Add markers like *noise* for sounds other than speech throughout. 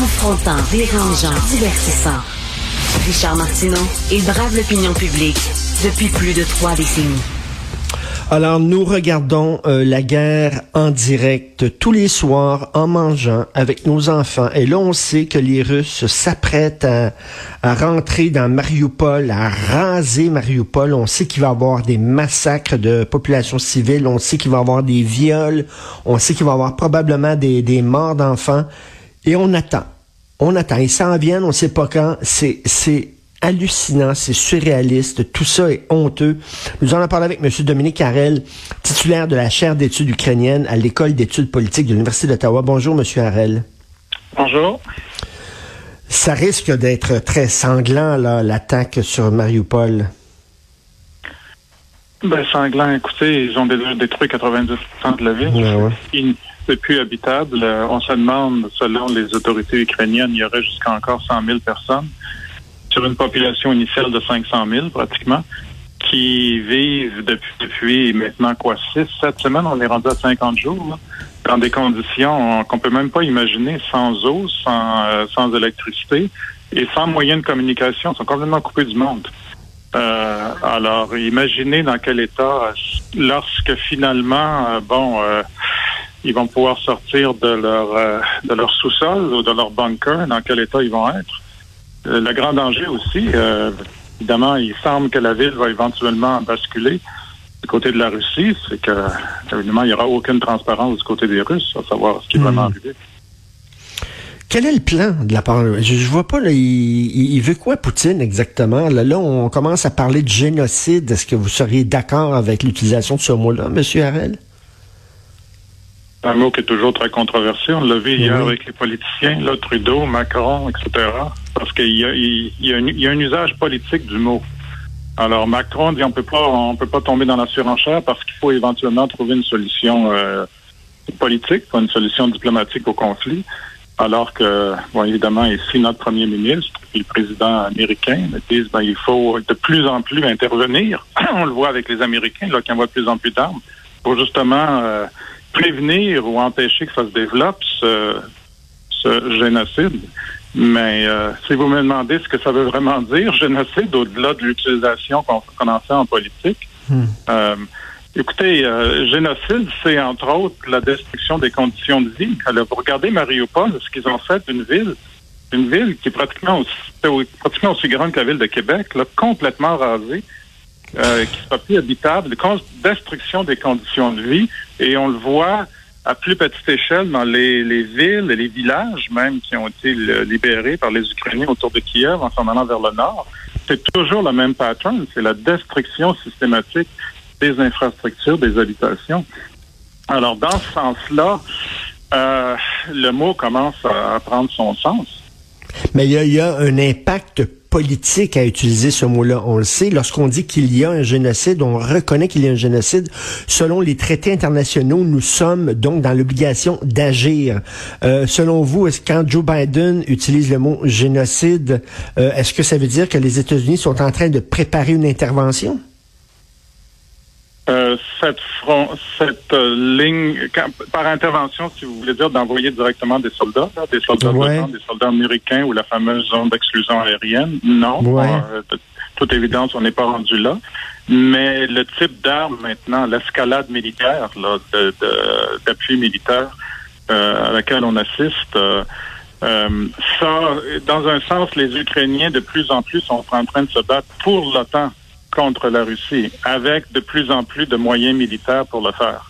Confrontant, dérangeant, divertissant. Richard Martineau, il brave l'opinion publique depuis plus de trois décennies. Alors, nous regardons euh, la guerre en direct tous les soirs en mangeant avec nos enfants. Et là, on sait que les Russes s'apprêtent à, rentrer dans Mariupol, à raser Mariupol. On sait qu'il va y avoir des massacres de populations civiles. On sait qu'il va y avoir des viols. On sait qu'il va y avoir probablement des morts d'enfants. Et on attend. On attend. Ils s'en viennent, on ne sait pas quand. C'est, c'est hallucinant, c'est surréaliste, tout ça est honteux. Nous en avons parlé avec M. Dominique Harel, titulaire de la chaire d'études ukrainiennes à l'École d'études politiques de l'Université d'Ottawa. Bonjour, M. Harel. Bonjour. Ça risque d'être très sanglant, là, l'attaque sur Mariupol. Ben, sanglant, écoutez, ils ont déjà détruit 90% de la ville. Ouais, ouais. C'est plus habitable. On se demande, selon les autorités ukrainiennes, il y aurait jusqu'à encore 100 000 personnes sur une population initiale de 500 000 pratiquement, qui vivent depuis, depuis maintenant quoi, 6, 7 semaines, on est rendu à 50 jours, là, dans des conditions qu'on peut même pas imaginer, sans eau, sans, euh, sans électricité et sans moyens de communication, ils sont complètement coupés du monde. Euh, alors, imaginez dans quel état, lorsque finalement, euh, bon, euh, ils vont pouvoir sortir de leur euh, de leur sous-sol ou de leur bunker, dans quel état ils vont être. Euh, le grand danger aussi, euh, évidemment, il semble que la ville va éventuellement basculer du côté de la Russie, c'est que, évidemment, il n'y aura aucune transparence du côté des Russes, à savoir ce qui est vraiment Hmm. arrivé. Quel est le plan de la part Je, je vois pas, là, il veut quoi, Poutine, exactement? Là, là, on commence à parler de génocide. Est-ce que vous seriez d'accord avec l'utilisation de ce mot-là, M. Harel? Un mot qui est toujours très controversé. On l'a vu hier avec les politiciens, là, Trudeau, Macron, etc. Parce qu'il y a, il y, a un, il y a un usage politique du mot. Alors Macron dit on peut pas on peut pas tomber dans la surenchère parce qu'il faut éventuellement trouver une solution euh, politique, pas une solution diplomatique au conflit. Alors que, bon, évidemment, ici, notre premier ministre et le président américain disent ben, il faut de plus en plus intervenir. *clears throat* On le voit avec les Américains, là, qui envoient de plus en plus d'armes pour justement euh, prévenir ou empêcher que ça se développe, ce, ce génocide. Mais euh, si vous me demandez ce que ça veut vraiment dire, génocide, au-delà de l'utilisation qu'on en fait en politique, Hmm. euh, écoutez, euh, génocide, c'est entre autres la destruction des conditions de vie. Alors, vous regardez Mariupol, ce qu'ils ont fait d'une ville, une ville qui est pratiquement aussi, pratiquement aussi grande que la ville de Québec, là, complètement rasée, euh, qui sera plus habitable, destruction des conditions de vie, et on le voit à plus petite échelle dans les, les villes et les villages même qui ont été libérés par les Ukrainiens autour de Kiev en s'en allant vers le nord. C'est toujours le même pattern, c'est la destruction systématique des infrastructures, des habitations. Alors, dans ce sens-là, euh, le mot commence à, prendre son sens. Mais il y a un impact politique à utiliser ce mot-là. On le sait. Lorsqu'on dit qu'il y a un génocide, on reconnaît qu'il y a un génocide. Selon les traités internationaux, nous sommes donc dans l'obligation d'agir. Euh, selon vous, est-ce quand Joe Biden utilise le mot génocide, euh, est-ce que ça veut dire que les États-Unis sont en train de préparer une intervention? Euh, cette front, cette euh, ligne, quand- par intervention, si vous voulez dire, d'envoyer directement des soldats, là, des soldats Ouais. de des soldats américains ou la fameuse zone d'exclusion aérienne, non. Ouais. Euh, de toute évidence, on n'est pas rendu là. Mais le type d'armes maintenant, l'escalade militaire, là, de- de- d'appui militaire à laquelle on assiste, euh, ça, dans un sens, les Ukrainiens de plus en plus sont en train de se battre pour l'OTAN contre la Russie, avec de plus en plus de moyens militaires pour le faire.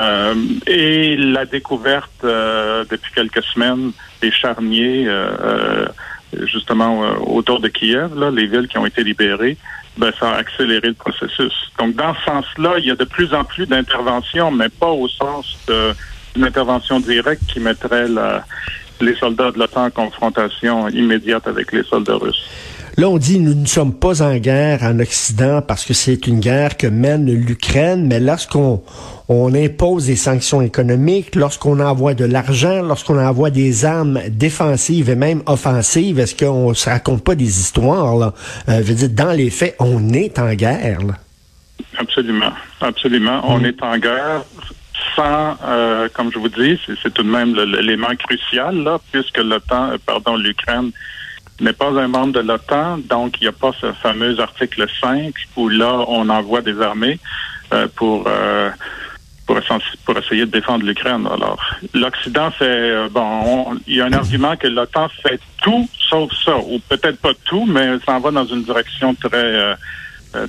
Euh, et la découverte euh, depuis quelques semaines des charniers, euh, euh, justement euh, autour de Kiev, là, les villes qui ont été libérées, ben, ça a accéléré le processus. Donc, dans ce sens-là, il y a de plus en plus d'interventions, mais pas au sens d'une intervention directe qui mettrait la- les soldats de l'OTAN en confrontation immédiate avec les soldats russes. Là, on dit nous ne sommes pas en guerre en Occident parce que c'est une guerre que mène l'Ukraine, mais lorsqu'on on impose des sanctions économiques, lorsqu'on envoie de l'argent, lorsqu'on envoie des armes défensives et même offensives, est-ce qu'on se raconte pas des histoires là? Euh, Je veux dire, dans les faits, on est en guerre. Là. Absolument, absolument. On est en guerre sans, euh, comme je vous dis, c'est tout de même l'élément crucial, là, puisque l'OTAN, pardon, l'Ukraine n'est pas un membre de l'OTAN, donc il n'y a pas ce fameux article 5 où là, on envoie des armées pour pour, essayer de défendre l'Ukraine. Alors, l'Occident fait, euh, bon, il y a un argument que l'OTAN fait tout sauf ça, ou peut-être pas tout, mais ça en va dans une direction très, euh, euh,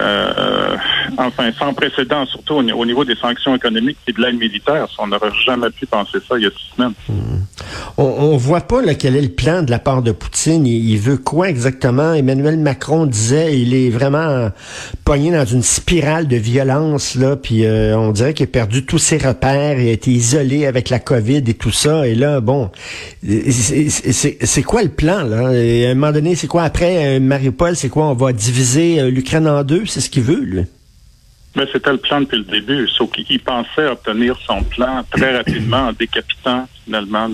euh, enfin, sans précédent, surtout au, niveau des sanctions économiques et de l'aide militaire. On n'aurait jamais pu penser ça il y a six semaines. Hmm. On, ne voit pas là, quel est le plan de la part de Poutine. Il, veut quoi exactement? Emmanuel Macron disait il est vraiment pogné dans une spirale de violence, là, puis euh, on dirait qu'il a perdu tous ses repères, il a été isolé avec la COVID et tout ça. Et là, bon, c'est quoi le plan, là? à un moment donné, c'est quoi? Après euh, Mariupol? C'est quoi? On va diviser l'Ukraine en deux? c'est ce qu'il veut, lui. Mais c'était le plan depuis le début, sauf qu'il pensait obtenir son plan très *coughs* rapidement en décapitant finalement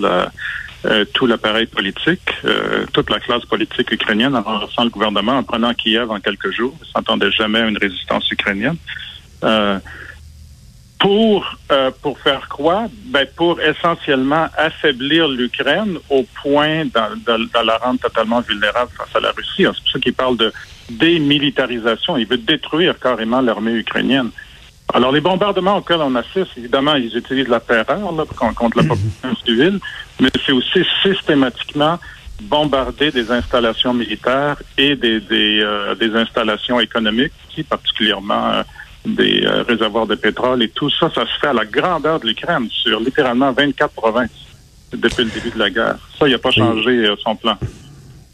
euh, tout l'appareil politique, euh, toute la classe politique ukrainienne en renversant le gouvernement, en prenant Kiev en quelques jours. Il ne s'entendait jamais à une résistance ukrainienne. Euh, pour pour faire quoi Ben pour essentiellement affaiblir l'Ukraine au point de, la rendre totalement vulnérable face à la Russie. C'est pour ça qu'il parle de démilitarisation. Il veut détruire carrément l'armée ukrainienne. Alors, les bombardements auxquels on assiste, évidemment, ils utilisent la terreur là, contre la population civile, mais c'est aussi systématiquement bombarder des installations militaires et des, des, euh, des installations économiques, particulièrement euh, des euh, réservoirs de pétrole et tout ça, ça se fait à la grandeur de l'Ukraine, sur littéralement 24 provinces depuis le début de la guerre. Ça, il n'a pas changé son plan.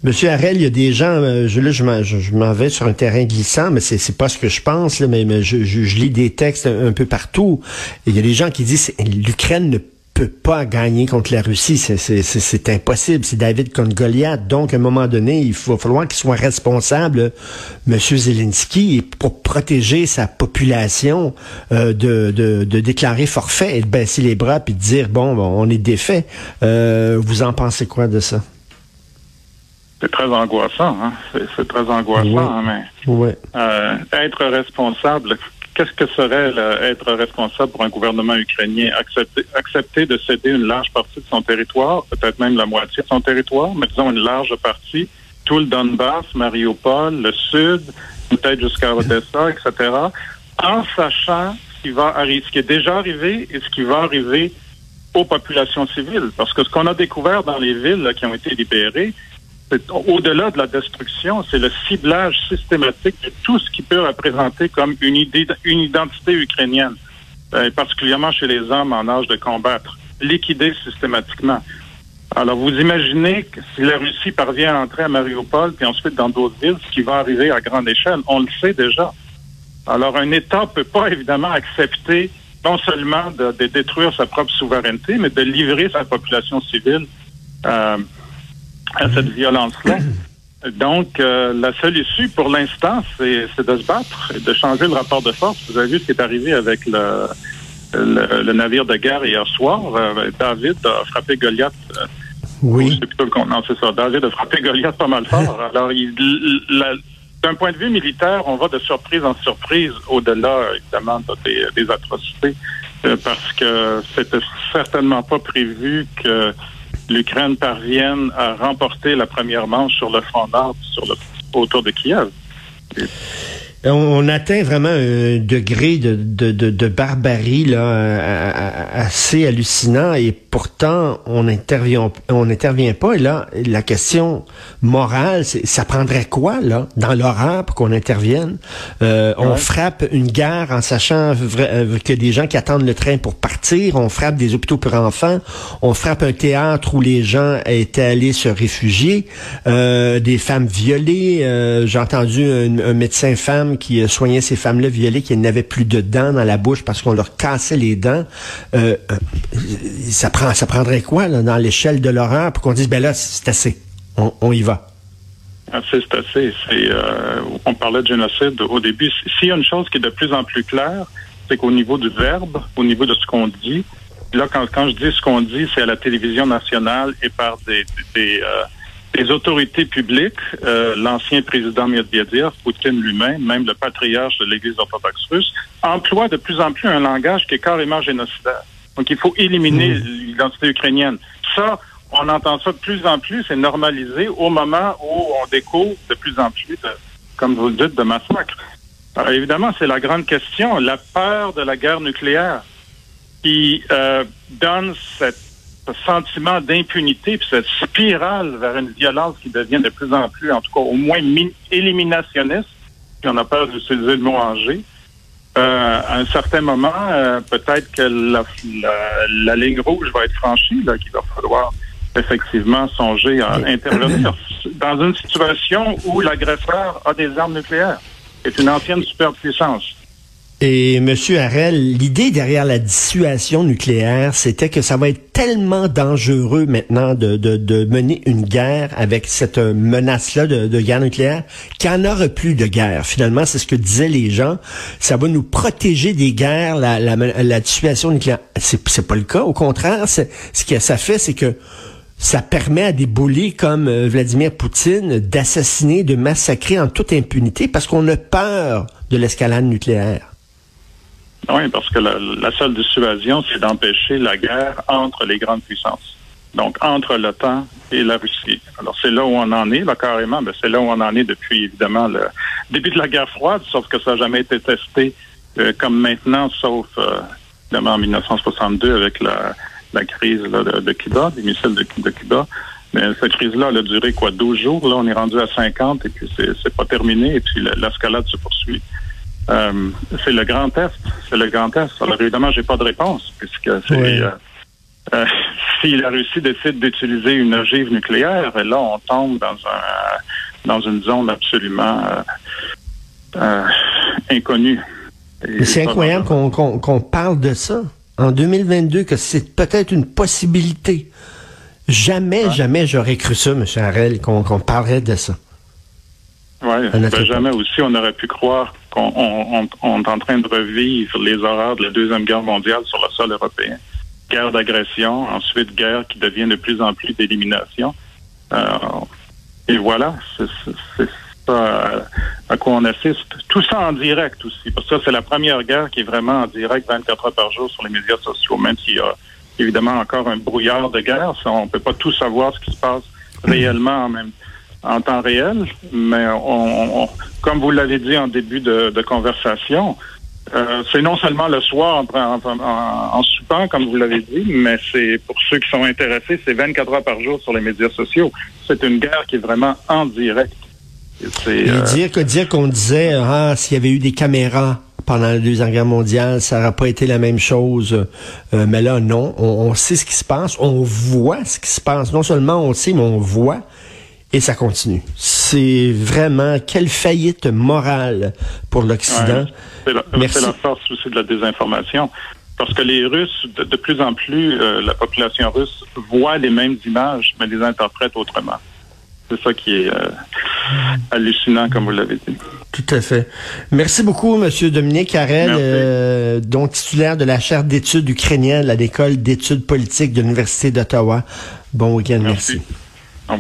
Monsieur Harel, il y a des gens, euh, je, là, je m'en vais sur un terrain glissant, mais c'est pas ce que je pense, mais, je, lis des textes un, peu partout. il y a des gens qui disent l'Ukraine ne peut pas gagner contre la Russie, c'est impossible, c'est David contre. Donc, à un moment donné, il va falloir qu'il soit responsable, Monsieur Zelensky, pour protéger sa population euh, de, de, déclarer forfait et de baisser les bras puis de dire bon, on est défait. Euh, vous en pensez quoi de ça? C'est très angoissant, hein? C'est très angoissant, hein, mais euh, être responsable, qu'est-ce que serait être responsable pour un gouvernement ukrainien? Accepter, accepter de céder une large partie de son territoire, peut-être même la moitié de son territoire, mais disons une large partie, tout le Donbass, Mariupol, le Sud, peut-être jusqu'à Odessa, etc., en sachant ce qui va arriver, ce qui est déjà arrivé et ce qui va arriver aux populations civiles. Parce que ce qu'on a découvert dans les villes qui ont été libérées, au-delà de la destruction, c'est le ciblage systématique de tout ce qui peut représenter comme une idée, une identité ukrainienne, euh, particulièrement chez les hommes en âge de combattre, liquidés systématiquement. Alors, vous imaginez que si la Russie parvient à entrer à Mariupol, puis ensuite dans d'autres villes, ce qui va arriver à grande échelle, on le sait déjà. Alors, un État peut pas évidemment accepter non seulement de, détruire sa propre souveraineté, mais de livrer sa population civile euh, à cette violence-là. Donc, euh, la seule issue pour l'instant, c'est de se battre et de changer le rapport de force. Vous avez vu ce qui est arrivé avec le, le, navire de guerre hier soir. Euh, David a frappé Goliath. Euh, oui. Non, c'est ça. David a frappé Goliath pas mal *laughs* fort. Alors, d'un point de vue militaire, on va de surprise en surprise au-delà, évidemment, des, des atrocités, parce que c'était certainement pas prévu que l'Ukraine parvienne à remporter la première manche sur le front nord, sur le, autour de Kiev. On, atteint vraiment un degré de, de, de, barbarie là, assez hallucinant et pourtant on n'intervient on n'intervient pas. Et là, la question morale, c'est ça prendrait quoi là dans l'horreur pour qu'on intervienne? Euh, On frappe une gare en sachant euh, que des gens qui attendent le train pour partir. On frappe des hôpitaux pour enfants. On frappe un théâtre où les gens étaient allés se réfugier. Euh, des femmes violées. J'ai entendu un, un médecin femme qui euh, soignait ces femmes-là violées, qui n'avaient plus de dents dans la bouche parce qu'on leur cassait les dents. Euh, euh, ça, prend, ça prendrait quoi dans l'échelle de l'horreur pour qu'on dise, ben là, c'est assez, on, y va? Assez, c'est assez. on parlait de génocide au début. S'il y a une chose qui est de plus en plus claire, c'est qu'au niveau du verbe, au niveau de ce qu'on dit, là, quand, je dis ce qu'on dit, c'est à la télévision nationale et par des, des, les autorités publiques, euh, l'ancien président Medvedev, Poutine lui-même, même le patriarche de l'Église orthodoxe russe, emploient de plus en plus un langage qui est carrément génocidaire. Donc, il faut éliminer mmh. l'identité ukrainienne. Ça, on entend ça de plus en plus, c'est normalisé au moment où on découvre de plus en plus, de, comme vous le dites, de massacres. Alors, évidemment, c'est la grande question, la peur de la guerre nucléaire qui euh, donne cette ce sentiment d'impunité, puis cette spirale vers une violence qui devient de plus en plus, en tout cas au moins éliminationniste, puis on a peur d'utiliser le mot Angers. Euh, à un certain moment, euh, peut-être que la, la, ligne rouge va être franchie, là, qu'il va falloir effectivement songer à intervenir *clears throat* dans une situation où l'agresseur a des armes nucléaires. C'est une ancienne superpuissance. Et Monsieur Harel, l'idée derrière la dissuasion nucléaire, c'était que ça va être tellement dangereux maintenant de, de, de mener une guerre avec cette menace-là de, de, guerre nucléaire qu'il n'y en aura plus de guerre. Finalement, c'est ce que disaient les gens. Ça va nous protéger des guerres, la, la, la dissuasion nucléaire. C'est, c'est pas le cas. Au contraire, ce que ça fait, c'est que ça permet à des bullies comme euh, Vladimir Poutine d'assassiner, de massacrer en toute impunité parce qu'on a peur de l'escalade nucléaire. Oui, parce que la, seule dissuasion, c'est d'empêcher la guerre entre les grandes puissances. Donc, entre l'OTAN et la Russie. Alors, c'est là où on en est, là, carrément. Ben, c'est là où on en est depuis, évidemment, le début de la guerre froide, sauf que ça n'a jamais été testé euh, comme maintenant, sauf, euh, évidemment, en 1962 avec la, la crise de, Cuba, des missiles de, de Cuba. Mais cette crise-là, elle a duré, quoi, 12 jours? Là, on est rendu à 50 et puis c'est pas terminé et puis l'escalade se poursuit. Euh, c'est le grand test. C'est le grand test. Alors évidemment, j'ai pas de réponse puisque c'est euh, euh, *laughs* si la Russie décide d'utiliser une ogive nucléaire, là, on tombe dans un dans une zone absolument inconnue. C'est incroyable qu'on parle de ça en 2022, que c'est peut-être une possibilité. Jamais, jamais j'aurais cru ça, M. Harel, qu'on parlerait de ça. Oui, ben jamais aussi on aurait pu croire qu'on on, est en train de revivre les horreurs de la Deuxième Guerre mondiale sur le sol européen. Guerre d'agression, ensuite guerre qui devient de plus en plus d'élimination. Euh, et voilà, c'est ça à quoi on assiste. Tout ça en direct aussi, parce que ça, c'est la première guerre qui est vraiment en direct 24 heures par jour sur les médias sociaux, même s'il y a évidemment encore un brouillard de guerre. Ça, on peut pas tout savoir ce qui se passe réellement en même temps en temps réel, mais on, comme vous l'avez dit en début de, conversation, euh, c'est non seulement le soir en, soupant, comme vous l'avez dit, mais c'est pour ceux qui sont intéressés, c'est 24 heures par jour sur les médias sociaux. C'est une guerre qui est vraiment en direct. Et, euh, dire que dire qu'on disait ah s'il y avait eu des caméras pendant la deuxième guerre mondiale, ça n'aurait pas été la même chose. Euh, mais là, non, on, on, sait ce qui se passe, on voit ce qui se passe. Non seulement on sait, mais on voit. Et ça continue. C'est vraiment quelle faillite morale pour l'Occident. c'est la, force aussi de la désinformation. Parce que les Russes, de, plus en plus, euh, la population russe voit les mêmes images, mais les interprète autrement. C'est ça qui est euh, hallucinant, comme vous l'avez dit. Tout à fait. Merci beaucoup, Monsieur Dominique Carrel, euh, dont titulaire de la chaire d'études ukrainiennes à l'École d'études politiques de l'Université d'Ottawa. Bon week-end, merci. merci. Ah